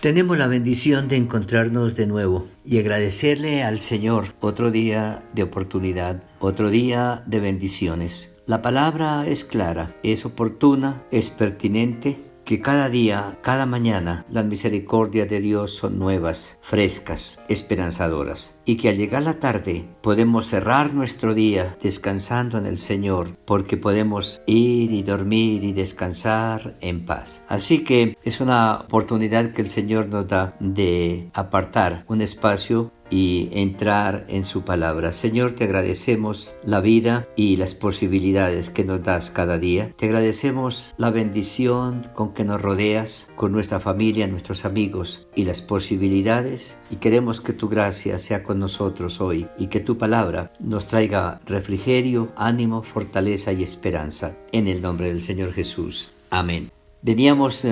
Tenemos la bendición de encontrarnos de nuevo y agradecerle al Señor otro día de oportunidad, otro día de bendiciones. La palabra es clara, es oportuna, es pertinente que cada día, cada mañana, las misericordias de Dios son nuevas, frescas, esperanzadoras, y que al llegar la tarde podemos cerrar nuestro día descansando en el Señor, porque podemos ir y dormir y descansar en paz. Así que es una oportunidad que el Señor nos da de apartar un espacio y entrar en su palabra. Señor, te agradecemos la vida y las posibilidades que nos das cada día. Te agradecemos la bendición con que nos rodeas, con nuestra familia, nuestros amigos y las posibilidades. Y queremos que tu gracia sea con nosotros hoy y que tu palabra nos traiga refrigerio, ánimo, fortaleza y esperanza. En el nombre del Señor Jesús. Amén. Veníamos eh,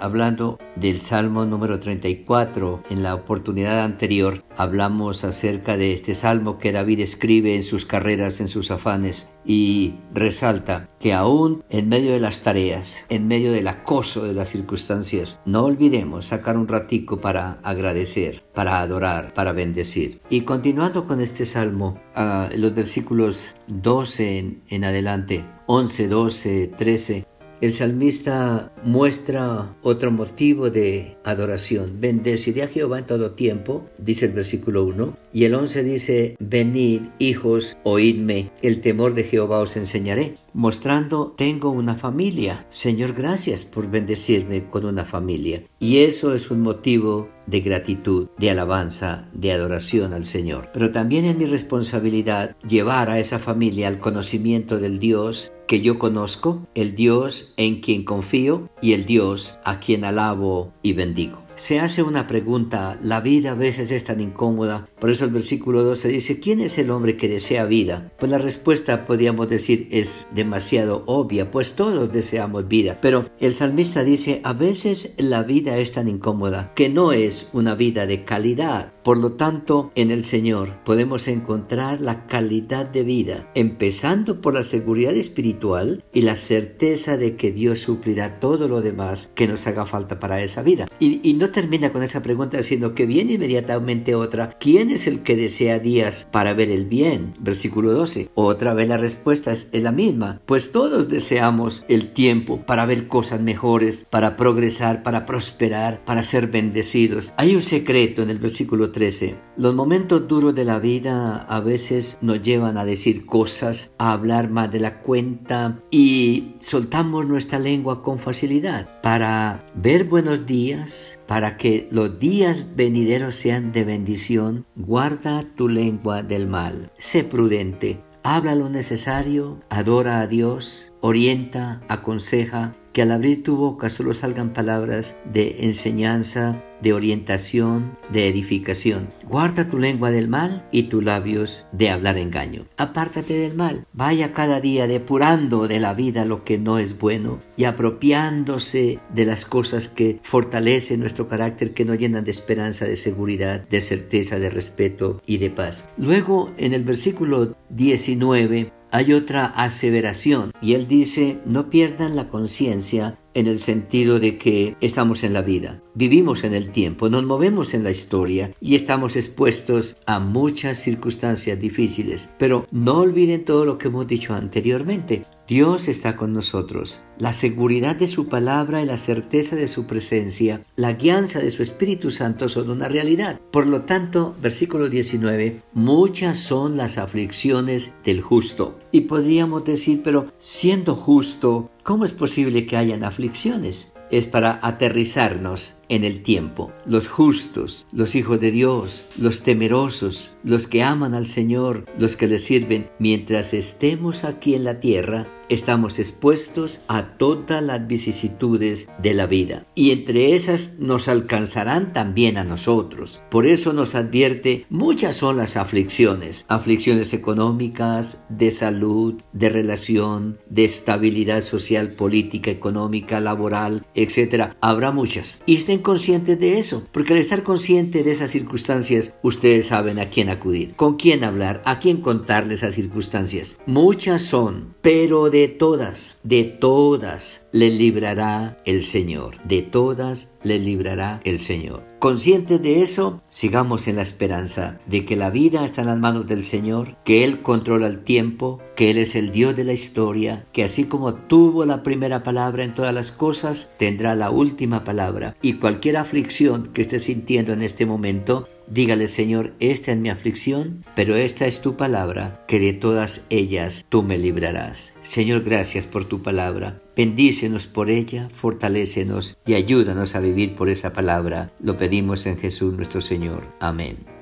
hablando del Salmo número 34. En la oportunidad anterior hablamos acerca de este salmo que David escribe en sus carreras, en sus afanes, y resalta que aún en medio de las tareas, en medio del acoso de las circunstancias, no olvidemos sacar un ratico para agradecer, para adorar, para bendecir. Y continuando con este salmo, uh, los versículos 12 en, adelante, 11, 12, 13, el salmista muestra otro motivo de adoración. Bendeciré a Jehová en todo tiempo, dice el versículo 1. Y el 11 dice, venid, hijos, oídme, el temor de Jehová os enseñaré. Mostrando, tengo una familia. Señor, gracias por bendecirme con una familia. Y eso es un motivo de gratitud, de alabanza, de adoración al Señor. Pero también es mi responsabilidad llevar a esa familia al conocimiento del Dios que yo conozco, el Dios en quien confío y el Dios a quien alabo y bendigo se hace una pregunta, la vida a veces es tan incómoda, por eso el versículo 12 dice, ¿quién es el hombre que desea vida? Pues la respuesta podríamos decir es demasiado obvia, pues todos deseamos vida, pero el salmista dice, a veces la vida es tan incómoda que no es una vida de calidad, por lo tanto, en el Señor podemos encontrar la calidad de vida, empezando por la seguridad espiritual y la certeza de que Dios suplirá todo lo demás que nos haga falta para esa vida. Y, y no termina con esa pregunta, sino que viene inmediatamente otra. ¿Quién es el que desea días para ver el bien? Versículo 12. Otra vez la respuesta es la misma, pues todos deseamos el tiempo para ver cosas mejores, para progresar, para prosperar, para ser bendecidos. Hay un secreto en el versículo 13. Los momentos duros de la vida a veces nos llevan a decir cosas, a hablar más de la cuenta y soltamos nuestra lengua con facilidad para ver buenos días, para que los días venideros sean de bendición, guarda tu lengua del mal. Sé prudente, habla lo necesario, adora a Dios, orienta, aconseja, que al abrir tu boca solo salgan palabras de enseñanza, de orientación, de edificación. Guarda tu lengua del mal y tus labios de hablar engaño. Apártate del mal. Vaya cada día depurando de la vida lo que no es bueno y apropiándose de las cosas que fortalecen nuestro carácter, que nos llenan de esperanza, de seguridad, de certeza, de respeto y de paz. Luego en el versículo 19 hay otra aseveración y él dice, no pierdan la conciencia en el sentido de que estamos en la vida, vivimos en el tiempo, nos movemos en la historia y estamos expuestos a muchas circunstancias difíciles. Pero no olviden todo lo que hemos dicho anteriormente. Dios está con nosotros. La seguridad de su palabra y la certeza de su presencia, la guianza de su Espíritu Santo son una realidad. Por lo tanto, versículo 19, muchas son las aflicciones del justo. Y podríamos decir, pero siendo justo, ¿Cómo es posible que hayan aflicciones? Es para aterrizarnos en el tiempo. Los justos, los hijos de Dios, los temerosos, los que aman al Señor, los que le sirven, mientras estemos aquí en la tierra, estamos expuestos a todas las vicisitudes de la vida. Y entre esas nos alcanzarán también a nosotros. Por eso nos advierte, muchas son las aflicciones. Aflicciones económicas, de salud, de relación, de estabilidad social, política, económica, laboral, etc. Habrá muchas. Y estén conscientes de eso. Porque al estar consciente de esas circunstancias, ustedes saben a quién acudir, con quién hablar, a quién contarles esas circunstancias. Muchas son, pero de todas, de todas le librará el Señor. De todas le librará el Señor. Conscientes de eso, sigamos en la esperanza de que la vida está en las manos del Señor, que Él controla el tiempo, que Él es el Dios de la historia, que así como tuvo la primera palabra en todas las cosas, tendrá la última palabra. Y cualquier aflicción que esté sintiendo en este momento, Dígale, Señor, esta es mi aflicción, pero esta es tu palabra, que de todas ellas tú me librarás. Señor, gracias por tu palabra. Bendícenos por ella, fortalécenos y ayúdanos a vivir por esa palabra. Lo pedimos en Jesús nuestro Señor. Amén.